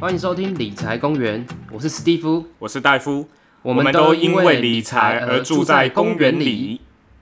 欢迎收听理财公园，我是史蒂夫，我是戴夫，我们都因为理财而住在公园里。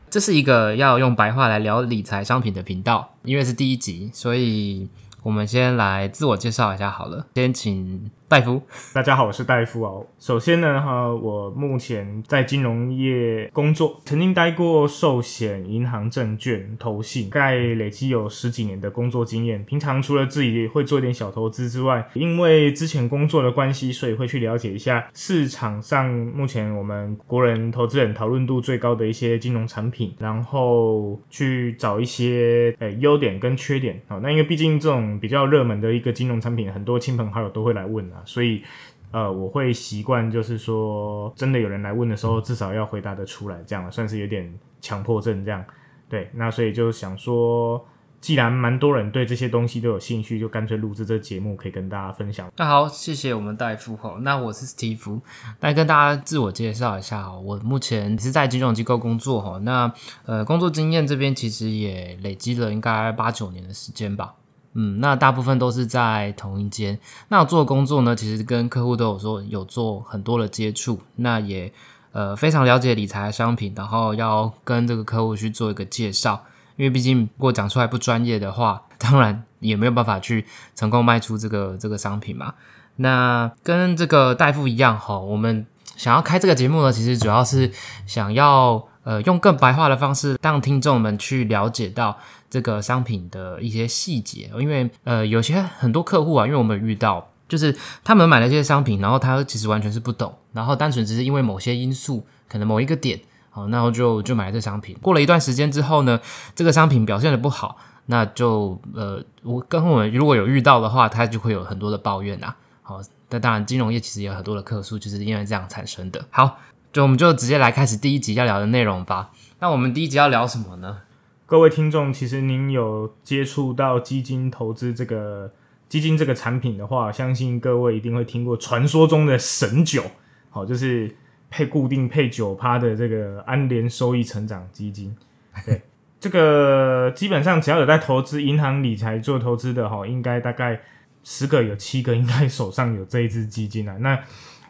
这是一个要用白话来聊理财商品的频道，因为是第一集，所以我们先来自我介绍一下好了。先请戴夫，大家好，我是戴夫哦。首先呢，哈，我目前在金融业工作，曾经待过寿险、银行、证券、投信，大概累积有十几年的工作经验。平常除了自己会做一点小投资之外，因为之前工作的关系，所以会去了解一下市场上目前我们国人投资人讨论度最高的一些金融产品，然后去找一些呃优点跟缺点。好，那因为毕竟这种比较热门的一个金融产品，很多亲朋好友都会来问啊。所以，呃，我会习惯就是说，真的有人来问的时候，至少要回答得出来，这样算是有点强迫症这样。对，那所以就想说，既然蛮多人对这些东西都有兴趣，就干脆录制这个节目，可以跟大家分享。那好，谢谢我们戴夫吼。那我是史蒂夫，来跟大家自我介绍一下我目前是在金融机构工作哈。那呃，工作经验这边其实也累积了应该八九年的时间吧。嗯，那大部分都是在同一间。那做工作呢，其实跟客户都有说有做很多的接触，那也呃非常了解理财商品，然后要跟这个客户去做一个介绍。因为毕竟如果讲出来不专业的话，当然也没有办法去成功卖出这个这个商品嘛。那跟这个大夫一样哈，我们想要开这个节目呢，其实主要是想要呃用更白话的方式，让听众们去了解到。这个商品的一些细节，因为呃，有些很多客户啊，因为我们遇到，就是他们买了这些商品，然后他其实完全是不懂，然后单纯只是因为某些因素，可能某一个点，好，然后就就买了这商品。过了一段时间之后呢，这个商品表现的不好，那就呃，我跟我们如果有遇到的话，他就会有很多的抱怨啊。好，那当然金融业其实也有很多的客诉，就是因为这样产生的。好，就我们就直接来开始第一集要聊的内容吧。那我们第一集要聊什么呢？各位听众，其实您有接触到基金投资这个基金这个产品的话，相信各位一定会听过传说中的神九，好，就是配固定配九趴的这个安联收益成长基金。对，这个基本上只要有在投资银行理财做投资的哈，应该大概十个有七个应该手上有这一支基金啊。那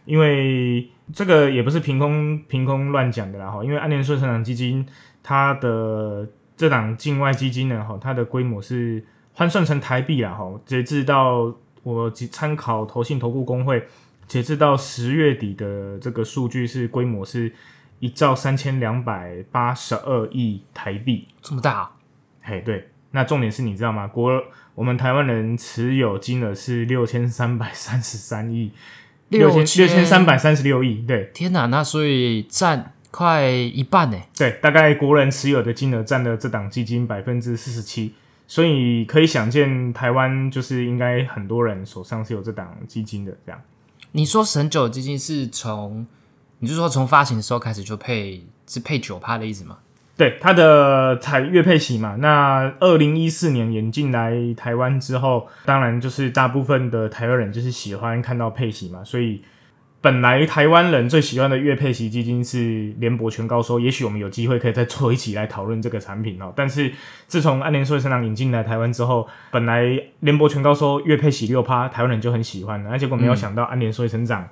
因为这个也不是凭空凭空乱讲的啦哈，因为安联收益成长基金它的这档境外基金呢，哈，它的规模是换算成台币啊，哈，截至到我参考投信投顾工会，截至到十月底的这个数据是规模是一兆三千两百八十二亿台币，这么大？啊嘿，对，那重点是你知道吗？国我们台湾人持有金额是六千三百三十三亿，六千六千三百三十六亿，对，天哪，那所以占。快一半呢，对，大概国人持有的金额占了这档基金百分之四十七，所以可以想见，台湾就是应该很多人手上是有这档基金的。这样，你说神九基金是从，你是说从发行的时候开始就配是配九趴的意思吗？对，它的采月配息嘛。那二零一四年引进来台湾之后，当然就是大部分的台湾人就是喜欢看到配息嘛，所以。本来台湾人最喜欢的月配息基金是联博全高收，也许我们有机会可以再做一起来讨论这个产品哦。但是自从安联数位成长引进来台湾之后，本来联博全高收月配息六趴，台湾人就很喜欢了，而结果没有想到安联数位成长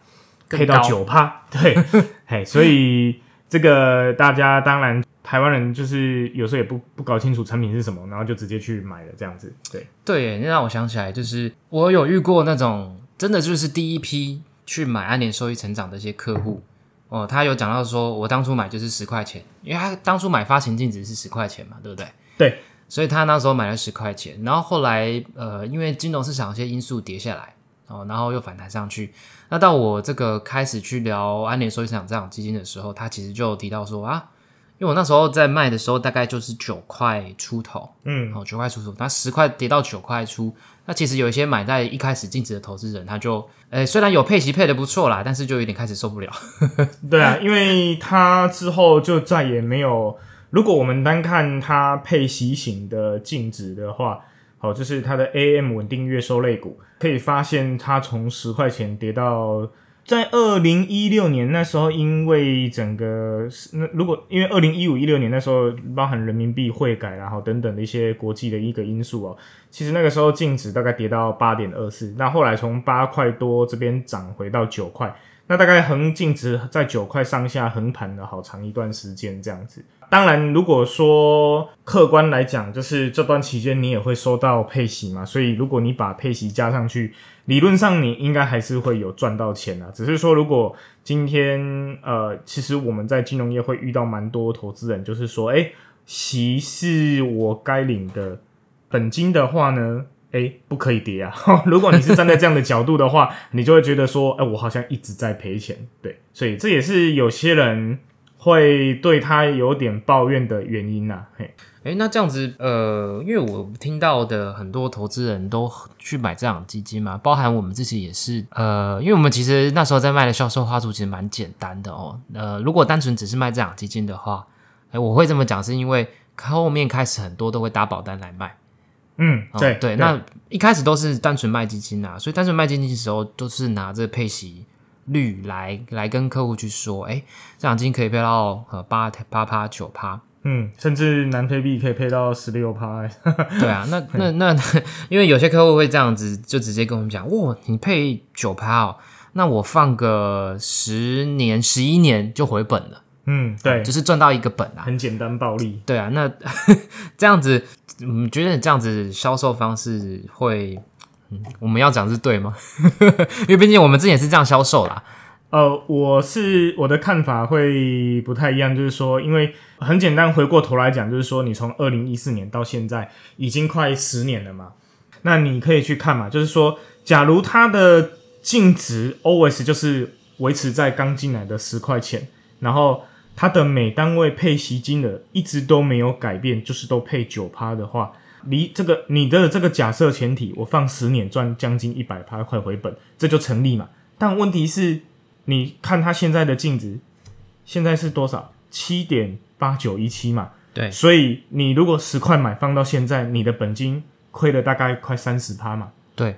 配到九趴，对，嘿，所以这个大家当然台湾人就是有时候也不不搞清楚产品是什么，然后就直接去买了这样子，对对，那让我想起来，就是我有遇过那种真的就是第一批。去买安联收益成长的一些客户哦，他有讲到说，我当初买就是十块钱，因为他当初买发行净值是十块钱嘛，对不对？对，所以他那时候买了十块钱，然后后来呃，因为金融市场一些因素跌下来哦，然后又反弹上去。那到我这个开始去聊安联收益成长这样基金的时候，他其实就提到说啊，因为我那时候在卖的时候大概就是九块出头，嗯，哦九块出头，那十块跌到九块出。那其实有一些买在一开始净值的投资人，他就，诶，虽然有配息配的不错啦，但是就有点开始受不了。对啊，因为他之后就再也没有，如果我们单看它配息型的净值的话，好，就是它的 AM 稳定月收类股，可以发现它从十块钱跌到在二零一六年那时候，因为整个那如果因为二零一五一六年那时候包含人民币汇改然后等等的一些国际的一个因素哦，其实那个时候净值大概跌到八点二四，那后来从八块多这边涨回到九块，那大概横净值在九块上下横盘了好长一段时间这样子。当然，如果说客观来讲，就是这段期间你也会收到配息嘛，所以如果你把配息加上去。理论上你应该还是会有赚到钱啊，只是说如果今天呃，其实我们在金融业会遇到蛮多投资人，就是说，哎，息是我该领的本金的话呢，哎，不可以跌啊。如果你是站在这样的角度的话，你就会觉得说，哎，我好像一直在赔钱，对，所以这也是有些人会对他有点抱怨的原因呐，嘿。哎，那这样子，呃，因为我听到的很多投资人都去买这样基金嘛，包含我们自己也是，呃，因为我们其实那时候在卖的销售话术其实蛮简单的哦，呃，如果单纯只是卖这样基金的话，哎，我会这么讲，是因为后面开始很多都会打保单来卖，嗯，对对，那一开始都是单纯卖基金啊，所以单纯卖基金的时候都是拿着配息率来来跟客户去说，哎，这样基金可以配到呃八八趴九趴。嗯，甚至南非币可以配到十六趴。对啊，那 那那，因为有些客户会这样子，就直接跟我们讲，哇，你配九趴哦，那我放个十年、十一年就回本了。嗯，对，就是赚到一个本啊，很简单暴利。对啊，那 这样子，你觉得你这样子销售方式会，我们要讲是对吗？因为毕竟我们之前是这样销售啦。呃，我是我的看法会不太一样，就是说，因为很简单，回过头来讲，就是说，你从二零一四年到现在已经快十年了嘛，那你可以去看嘛，就是说，假如它的净值 always 就是维持在刚进来的十块钱，然后它的每单位配息金额一直都没有改变，就是都配九趴的话，离这个你的这个假设前提，我放十年赚将近一百趴快回本，这就成立嘛。但问题是。你看它现在的净值，现在是多少？七点八九一七嘛。对，所以你如果十块买，放到现在，你的本金亏了大概快三十趴嘛。对，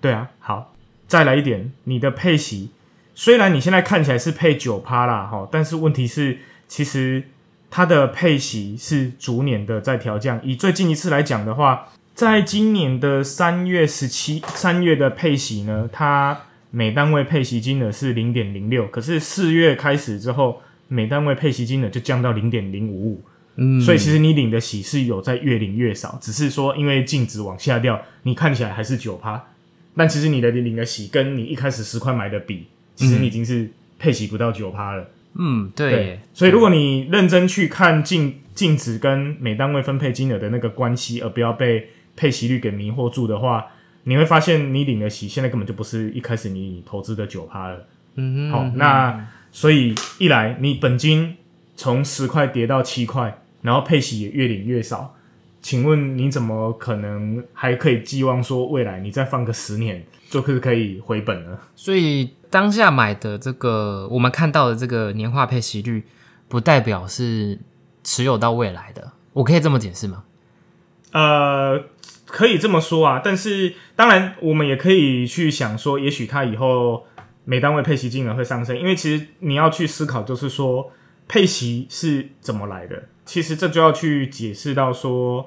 对啊。好，再来一点，你的配息，虽然你现在看起来是配九趴啦，哈，但是问题是，其实它的配息是逐年的在调降。以最近一次来讲的话，在今年的三月十七，三月的配息呢，它。每单位配息金额是零点零六，可是四月开始之后，每单位配息金额就降到零点零五五。嗯，所以其实你领的息是有在越领越少，只是说因为净值往下掉，你看起来还是九趴，但其实你的领的息跟你一开始十块买的比，其实你已经是配息不到九趴了。嗯，对。所以如果你认真去看净净值跟每单位分配金额的那个关系，而不要被配息率给迷惑住的话。你会发现，你领的息现在根本就不是一开始你投资的九趴了。嗯好，那所以一来你本金从十块跌到七块，然后配息也越领越少，请问你怎么可能还可以寄望说未来你再放个十年就是可以回本呢？所以当下买的这个我们看到的这个年化配息率，不代表是持有到未来的，我可以这么解释吗？呃。可以这么说啊，但是当然，我们也可以去想说，也许它以后每单位配息金额会上升，因为其实你要去思考，就是说配息是怎么来的。其实这就要去解释到说，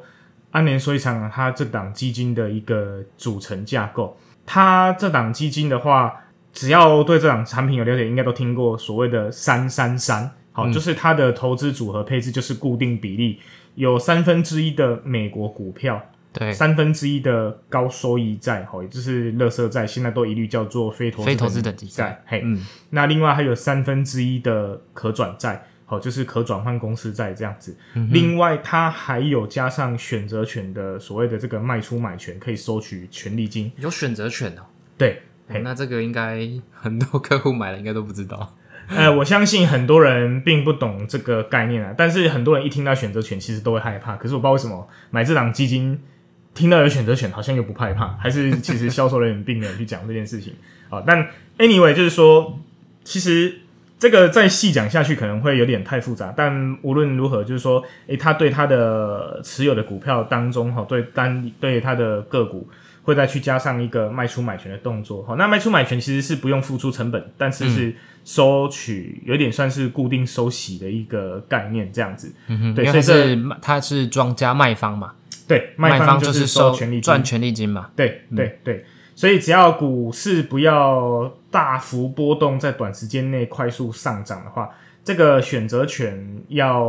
安联收益场它这档基金的一个组成架构。它这档基金的话，只要对这档产品有了解，应该都听过所谓的三三三，好，就是它的投资组合配置就是固定比例，有三分之一的美国股票。对，三分之一的高收益债，好，也就是乐色债，现在都一律叫做非投非投资的债。嘿，嗯，那另外还有三分之一的可转债，好，就是可转换公司债这样子。另外，它还有加上选择权的所谓的这个卖出买权，可以收取权利金。有选择权哦。对，那这个应该很多客户买了应该都不知道。呃，我相信很多人并不懂这个概念啊，但是很多人一听到选择权，其实都会害怕。可是我不知道为什么买这档基金。听到有选择权，好像又不害怕，还是其实销售人员并没有去讲这件事情啊。但 anyway，就是说，其实这个再细讲下去可能会有点太复杂。但无论如何，就是说，诶，他对他的持有的股票当中，哈，对单对他的个股会再去加上一个卖出买权的动作。好，那卖出买权其实是不用付出成本，但是是收取有点算是固定收息的一个概念，这样子。嗯哼，对所以这是它是庄家卖方嘛，对，卖方就是收权利金赚权利金嘛。对对对，所以只要股市不要大幅波动，在短时间内快速上涨的话，这个选择权要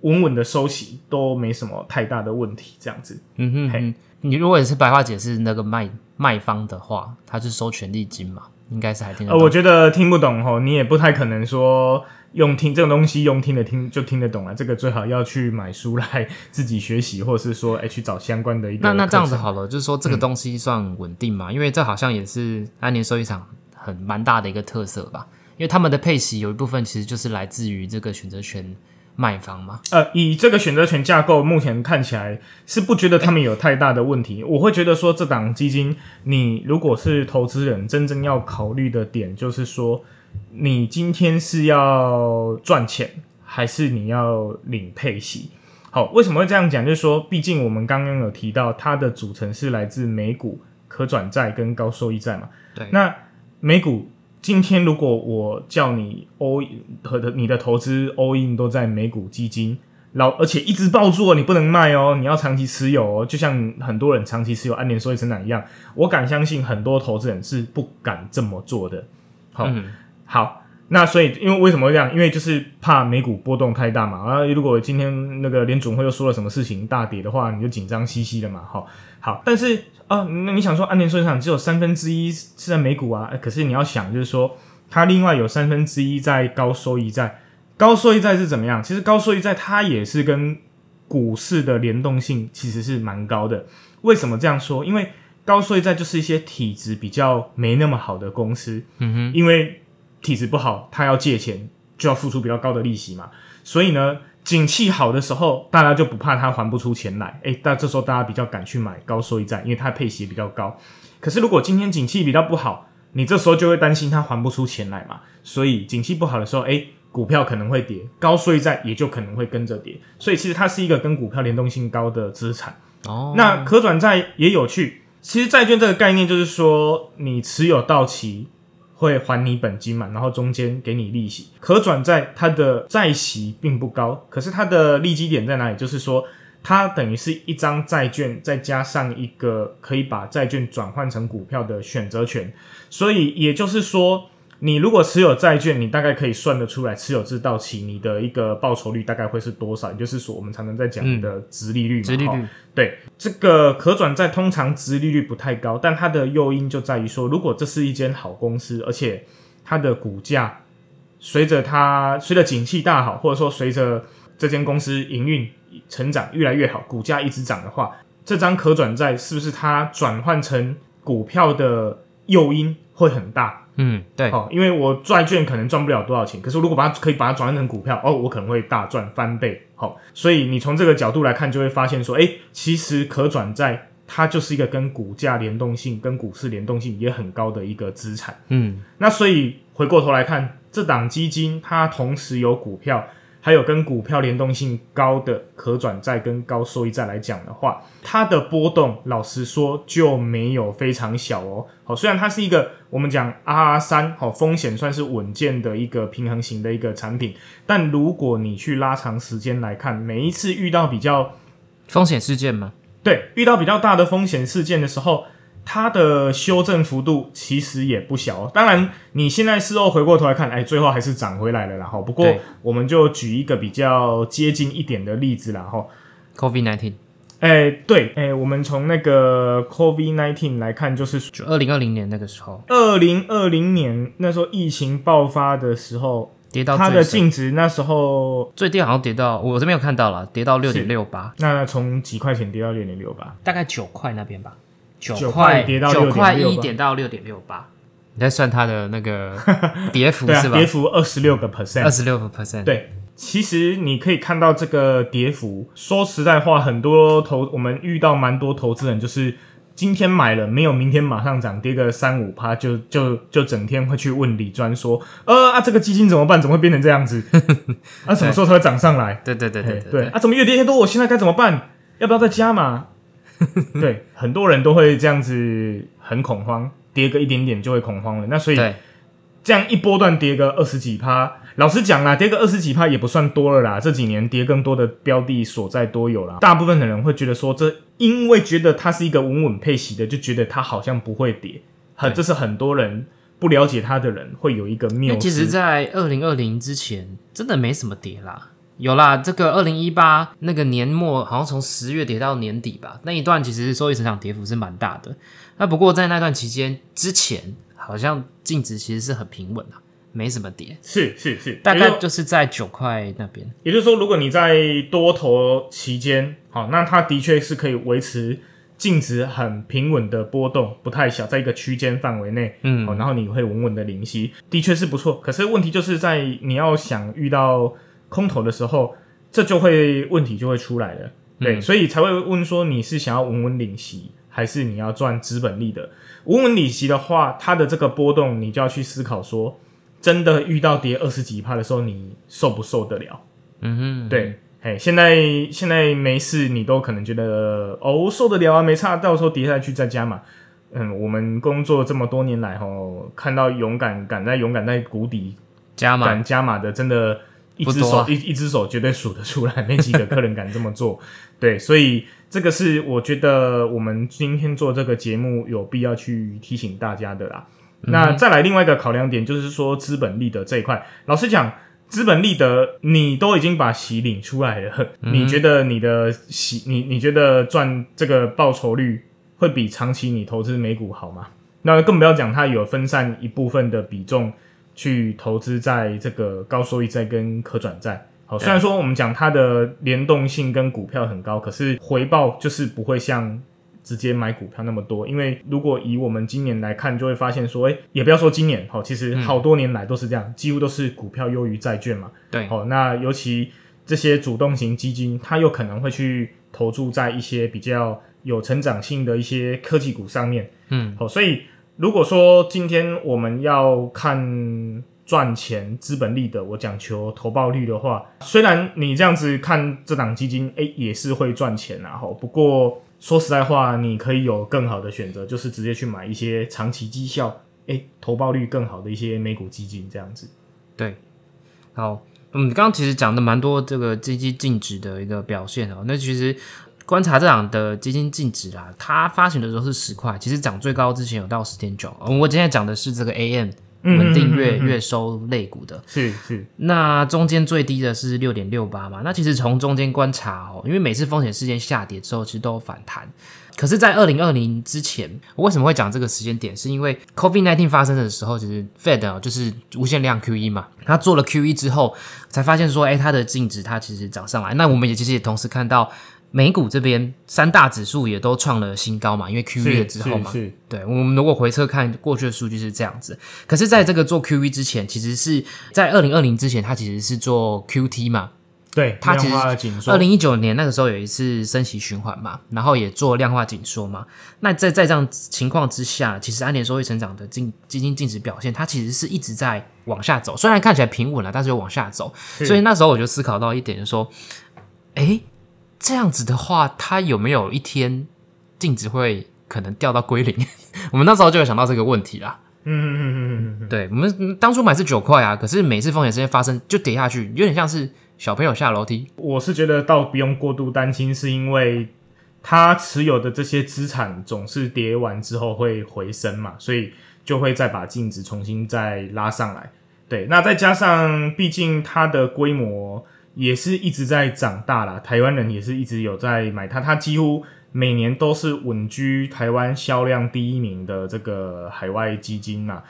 稳稳的收息都没什么太大的问题。这样子，嗯哼哼，你如果也是白话解释那个卖卖方的话，他是收权利金嘛，应该是还听得呃，懂。我觉得听不懂吼，你也不太可能说用听这种东西用听的听就听得懂了。这个最好要去买书来自己学习，或者是说哎、去找相关的一个 那那这样子课程好了，就是说这嗯个东西算稳定嘛？因为这好像也是安联收益场很蛮大的一个特色吧。因为他们的配息有一部分其实就是来自于这个选择权卖方嘛。呃，以这个选择权架构，目前看起来是不觉得他们有太大的问题。我会觉得说，这档基金，你如果是投资人，真正要考虑的点就是说，你今天是要赚钱，还是你要领配息？好，为什么会这样讲？就是说，毕竟我们刚刚有提到，它的组成是来自美股、可转债跟高收益债嘛。对那美股今天如果我叫你 all 和的你的投资 all in 都在美股基金，老而且一直抱住哦，你不能卖哦，你要长期持有哦，就像很多人长期持有安联收益成长一样，我敢相信很多投资人是不敢这么做的。好，嗯好，那所以因为为什么会这样？因为就是怕美股波动太大嘛。然后如果今天那个联总会又说了什么事情大跌的话，你就紧张兮兮的嘛。好，好，但是啊，那你想说安联收益场只有三分之一是在美股啊，哎可是你要想就是说，它另外有三分之一在高收益债。高收益债是怎么样？其实高收益债它也是跟股市的联动性其实是蛮高的。为什么这样说？因为高收益债就是一些体质比较没那么好的公司，嗯哼，因为体质不好，他要借钱就要付出比较高的利息嘛，所以呢，景气好的时候，大家就不怕他还不出钱来，诶，但这时候大家比较敢去买高收益债，因为它配息也比较高。可是如果今天景气比较不好，你这时候就会担心他还不出钱来嘛，所以景气不好的时候，诶，股票可能会跌，高收益债也就可能会跟着跌，所以其实它是一个跟股票联动性高的资产。哦，那可转债也有趣，其实债券这个概念就是说，你持有到期会还你本金嘛，然后中间给你利息。可转债它的债息并不高，可是它的利基点在哪里？就是说，它等于是一张债券，再加上一个可以把债券转换成股票的选择权，所以也就是说。你如果持有债券，你大概可以算得出来，持有至到期你的一个报酬率大概会是多少，也就是说我们常常在讲的殖利率嘛。齁殖利率，对，这个可转债通常殖利率不太高，但它的诱因就在于说，如果这是一间好公司，而且它的股价随着它随着景气大好，或者说随着这间公司营运成长越来越好，股价一直涨的话，这张可转债是不是它转换成股票的诱因会很大？嗯，对，哦，因为我债券可能赚不了多少钱，可是如果把它可以把它转换成股票，哦，我可能会大赚翻倍。好、所以你从这个角度来看，就会发现说，哎，其实可转债它就是一个跟股价联动性、跟股市联动性也很高的一个资产。嗯，那所以回过头来看，这档基金它同时有股票，还有跟股票联动性高的可转债跟高收益债来讲的话，它的波动老实说就没有非常小哦。好，虽然它是一个我们讲 R 三，好风险算是稳健的一个平衡型的一个产品，但如果你去拉长时间来看，每一次遇到比较风险事件吗，对，遇到比较大的风险事件的时候，它的修正幅度其实也不小、哦。当然，你现在事后回过头来看，哎，最后还是涨回来了啦。哈，不过我们就举一个比较接近一点的例子啦。哈，COVID nineteen 哎，对，哎，我们从那个 COVID nineteen 来看，就是就二零二零年那个时候二零二零年那时候疫情爆发的时候，跌到它的净值那时候最低好像跌到我这边有看到了，跌到六点六八，那从几块钱跌到六点六八。大概九块那边吧，九9块跌到九块一点到六点六八，你在算它的那个 跌幅啊是，吧跌？幅二十六个 percent，二十六个 percent，对，其实你可以看到这个跌幅。说实在话，很多投我们遇到蛮多投资人，就是今天买了，没有明天马上涨，跌个三五趴，就就就整天会去问李专说，呃啊，这个基金怎么办？怎么会变成这样子？啊，什么时候才会涨上来？对对对对嘿对啊，怎么越跌越多？我现在该怎么办？要不要再加码？对，很多人都会这样子很恐慌，跌个一点点就会恐慌了。那所以对，这样一波段跌个二十几趴，老实讲啦，跌个二十几趴也不算多了啦。这几年跌更多的标的所在都有啦。大部分的人会觉得说，这因为觉得它是一个稳稳配息的，就觉得它好像不会跌。很，这是很多人不了解它的人会有一个谬其实，在二零二零之前，真的没什么跌啦。有啦，这个二零一八那个年末，好像从十月跌到年底吧，那一段其实收益成长跌幅是蛮大的。那不过在那段期间之前，好像净值其实是很平稳的，没什么跌，是是是，大概就就是在九块那边。也就是说，如果你在多头期间，好，那它的确是可以维持净值很平稳的波动，不太小，在一个区间范围内，嗯好，然后你会稳稳的零息，的确是不错。可是问题就是在你要想遇到空头的时候，这就会问题就会出来了，对，所以才会问说你是想要稳稳领息，还是你要赚资本利的？稳稳领息的话，它的这个波动，你就要去思考说，真的遇到跌二十几趴的时候，你受不受得了？嗯哼，对，哎，现在现在没事，你都可能觉得哦受得了啊，没差，到时候跌下去再加嘛。嗯，我们工作这么多年来，吼，看到勇敢敢在勇敢在谷底加码敢加码的，真的，一只手、啊一一只手绝对数得出来，没几个客人敢这么做。对，所以这个是我觉得我们今天做这个节目有必要去提醒大家的啦。那再来另外一个考量点，就是说资本利得这一块，老实讲。资本利得，你都已经把息领出来了，你觉得你的息，你你觉得赚这个报酬率会比长期你投资美股好吗？那更不要讲它有分散一部分的比重去投资在这个高收益债跟可转债。好，虽然说我们讲它的联动性跟股票很高，可是回报就是不会像直接买股票那么多。因为如果以我们今年来看，就会发现说，哎、也不要说今年，好，其实好多年来都是这样，几乎都是股票优于债券嘛。对，好，那尤其这些主动型基金，它有可能会去投注在一些比较有成长性的一些科技股上面。嗯，好，所以如果说今天我们要看赚钱、资本利的，我讲求投报率的话，虽然你这样子看这档基金，诶、也是会赚钱啊。吼，不过说实在话，你可以有更好的选择，就是直接去买一些长期绩效、诶、投报率更好的一些美股基金这样子。对，好，嗯，刚刚其实讲的蛮多这个基金净值的一个表现哦。那其实观察这档的基金净值啊，它发行的时候是十块，其实涨最高之前有到十点九。我今天讲的是这个 AM 稳定月月收类股的，是是，那中间最低的是六点六八嘛。那其实从中间观察哦，因为每次风险事件下跌之后，其实都有反弹。可是，在二零二零之前，我为什么会讲这个时间点？是因为 COVID nineteen 发生的时候，其实 Fed 哦就是无限量 QE 嘛，它做了 QE 之后，才发现说，哎，它的净值它其实涨上来。那我们也其实也同时看到美股这边三大指数也都创了新高嘛，因为了之后嘛，对，我们如果回测看过去的数据是这样子，可是在这个做 QE 之前，其实是在二零二零之前，它其实是做 QT 嘛。对，它其实二零一九年那个时候有一次升息循环嘛，然后也做量化紧缩嘛。那在在这样情况之下，其实安联收益成长的净基金净值表现，它其实是一直在往下走，虽然看起来平稳了，但是又往下走。所以那时候我就思考到一点，就是说，诶，这样子的话，它有没有一天净值会可能掉到归零？我们那时候就有想到这个问题啦。嗯嗯嗯嗯嗯嗯，对我们嗯当初买是九块啊，可是每次风险事件发生就跌下去，有点像是小朋友下楼梯。我是觉得倒不用过度担心，是因为他持有的这些资产总是跌完之后会回升嘛，所以就会再把净值重新再拉上来。对，那再加上毕竟它的规模也是一直在长大啦，台湾人也是一直有在买它，它几乎每年都是稳居台湾销量第一名的这个海外基金嘛、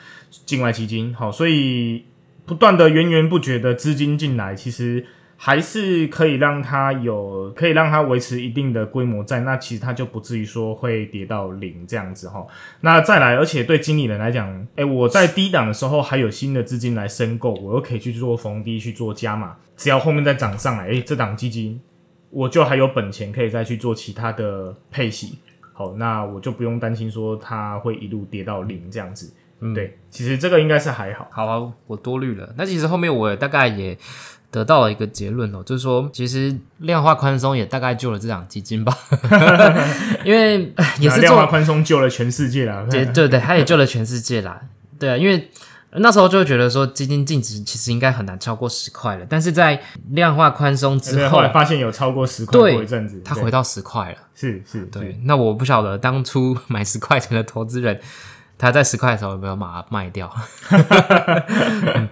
境外基金。好，所以不断的源源不绝的资金进来，其实还是可以让它有，可以让它维持一定的规模在，那其实它就不至于说会跌到零这样子哈。那再来，而且对经理人来讲，哎，我在低档的时候还有新的资金来申购，我又可以去做逢低去做加码，只要后面再涨上来，哎，这档基金我就还有本钱可以再去做其他的配息。好，那我就不用担心说它会一路跌到零这样子。嗯对，其实这个应该是还好。好啊，我多虑了。那其实后面我大概也得到了一个结论哦，就是说其实量化宽松也大概救了这两基金吧，因为 也是量化做宽松救了全世界啦。对对对，它也救了全世界啦。对啊，因为那时候就会觉得说基金净值其实应该很难超过十块了，但是在量化宽松之后对后，来发现有超过十块对过一阵子，对它回到十块了。是是，对，那我不晓得当初买十块钱的投资人，他在十块的时候有没有把它卖掉？嗯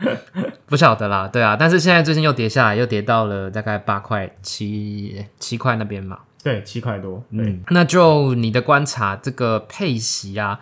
不晓得啦，对啊，但是现在最近又跌下来，又跌到了大概八块七七块那边嘛。对七块多，对。嗯，那就你的观察，这个配息啊，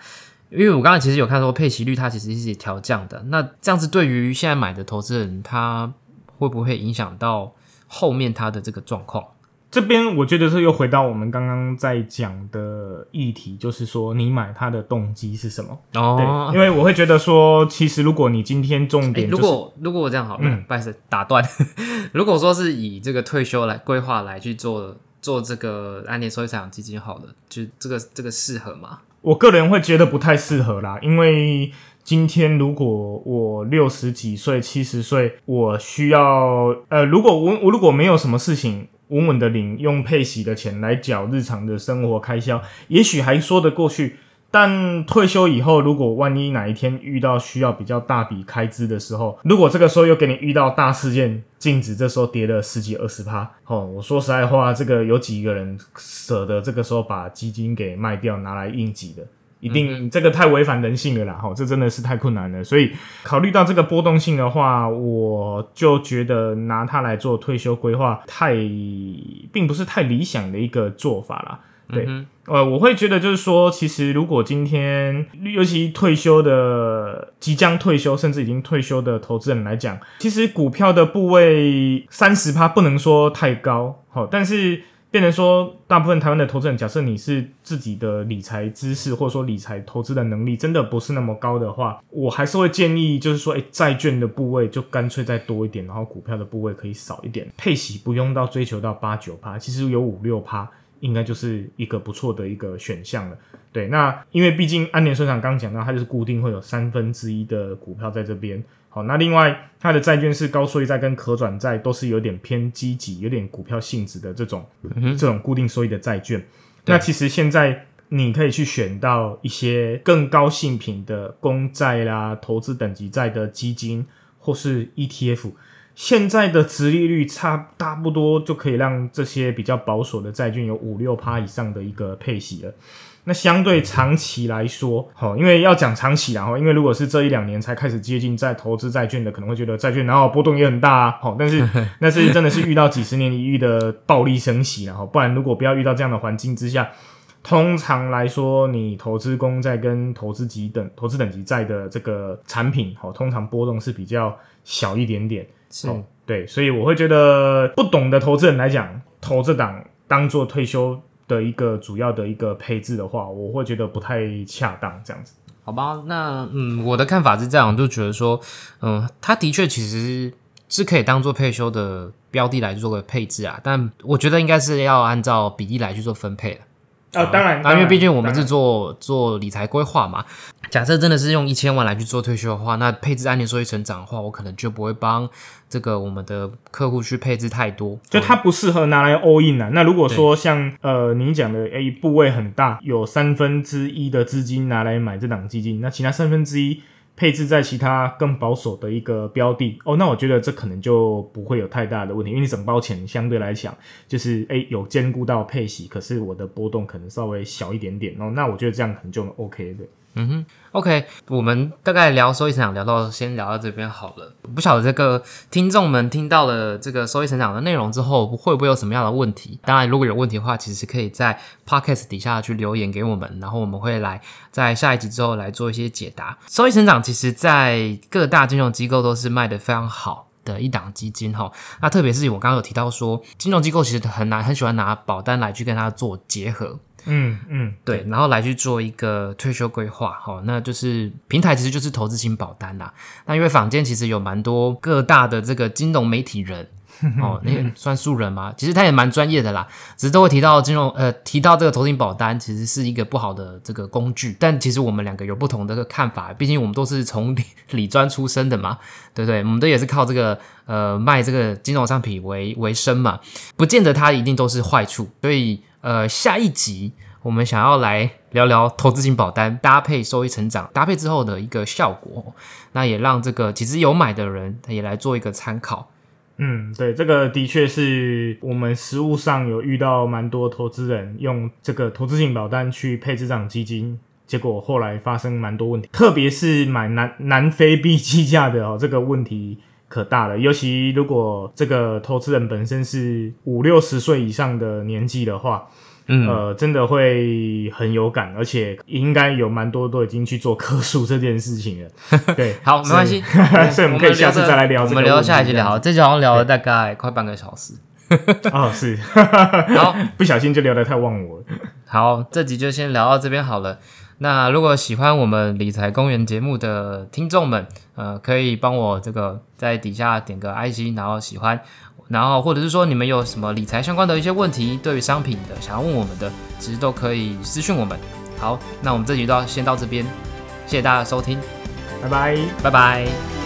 因为我刚才其实有看说配息率它其实是调降的，那这样子对于现在买的投资人，他会不会影响到后面他的这个状况？这边我觉得是又回到我们刚刚在讲的议题，就是说你买它的动机是什么？哦对，因为我会觉得说，其实如果你今天重诶点、就是，如果如果我这样好了，嗯不好意思打断。如果说是以这个退休来规划来去做做这个安联收益财产基金好了，就这个这个适合吗？我个人会觉得不太适合啦，因为今天如果我六十几岁、七十岁，我需要呃，如果我我如果没有什么事情，稳稳的领用配息的钱来缴日常的生活开销，也许还说得过去。但退休以后，如果万一哪一天遇到需要比较大笔开支的时候，如果这个时候又给你遇到大事件，净值这时候跌了十几二十趴，哦，我说实在话，这个有几个人舍得这个时候把基金给卖掉拿来应急的？一定这个太违反人性了啦，哈，这真的是太困难了。所以考虑到这个波动性的话，我就觉得拿它来做退休规划，太并不是太理想的一个做法啦。对，呃，我会觉得就是说，其实如果今天，尤其退休的、即将退休甚至已经退休的投资人来讲，其实股票的部位三十趴不能说太高，好，但是变成说，大部分台湾的投资人，假设你是自己的理财知识或者说理财投资的能力真的不是那么高的话，我还是会建议，就是说，诶，债券的部位就干脆再多一点，然后股票的部位可以少一点，配息不用到追求到八九趴，其实有五六趴。应该就是一个不错的一个选项了。对，那因为毕竟安联收场刚讲到，它就是固定会有三分之一的股票在这边。好，那另外它的债券是高收益债跟可转债，都是有点偏积极、有点股票性质的这种、这种固定收益的债券。那其实现在你可以去选到一些更高性品的公债啦、投资等级债的基金，或是 ETF。现在的殖利率差差不多就可以让这些比较保守的债券有五六趴以上的一个配息了。那相对长期来说，好，因为要讲长期然后因为如果是这一两年才开始接近在投资债券的，可能会觉得债券然后波动也很大啊，好，但是 那是真的是遇到几十年一遇的暴力升息然后不然如果不要遇到这样的环境之下。通常来说，你投资公债跟投资级等投资等级债的这个产品，好，通常波动是比较小一点点。是哦，对，所以我会觉得不懂的投资人来讲，投这档当做退休的一个主要的一个配置的话，我会觉得不太恰当这样子。好吧，那嗯，我的看法是这样，就觉得说，嗯，它的确其实是可以当做退休的标的来做个配置啊，但我觉得应该是要按照比例来去做分配的。啊，当然，那因为毕竟我们是做做理财规划嘛，假设真的是用一千万来去做退休的话，那配置按年收益成长的话，我可能就不会帮这个我们的客户去配置太多。就它不适合拿来 all in 啊。那如果说像呃您讲的，诶、部位很大，有三分之一的资金拿来买这档基金，那其他三分之一配置在其他更保守的一个标的，哦，那我觉得这可能就不会有太大的问题，因为你整包钱相对来讲就是诶、有兼顾到配息，可是我的波动可能稍微小一点点哦，那我觉得这样可能就 OK 的。嗯哼 OK，我们大概聊收益成长聊到先聊到这边好了。不晓得这个听众们听到了这个收益成长的内容之后，会不会有什么样的问题？当然，如果有问题的话，其实可以在 Podcast 底下去留言给我们，然后我们会来在下一集之后来做一些解答。收益成长其实在各大金融机构都是卖的非常好。的一档基金哈，那特别是我刚刚有提到说，金融机构其实很难很喜欢拿保单来去跟它做结合，嗯嗯，对，然后来去做一个退休规划，哈，那就是平台其实就是投资型保单啦。那因为坊间其实有蛮多各大的这个金融媒体人，哦，那算素人吗？其实他也蛮专业的啦，只是都会提到金融，呃，提到这个投资型保单其实是一个不好的这个工具。但其实我们两个有不同的看法，毕竟我们都是从理理专出身的嘛，对不对？我们都也是靠这个呃卖这个金融商品为为生嘛，不见得它一定都是坏处。所以呃，下一集我们想要来聊聊投资型保单搭配收益成长搭配之后的一个效果，那也让这个其实有买的人他也来做一个参考。嗯，对，这个的确是我们实务上有遇到蛮多投资人用这个投资型保单去配置长基金，结果后来发生蛮多问题，特别是买南南非币计价的哦，这个问题可大了。尤其如果这个投资人本身是五六十岁以上的年纪的话。嗯，呃，真的会很有感，而且应该有蛮多都已经去做科数这件事情了。对，好，没关系，所以 我们可以下次再来聊。我们聊下一期聊，这集好像聊了大概快半个小时。哦，是，好，不小心就聊得太忘我了。好，这集就先聊到这边好了。那如果喜欢我们理财公园节目的听众们，呃，可以帮我这个在底下点个爱心，然后喜欢。然后，或者是说你们有什么理财相关的一些问题，对于商品的想要问我们的，其实都可以私讯我们。好，那我们这集到先到这边，谢谢大家收听，拜拜，拜拜。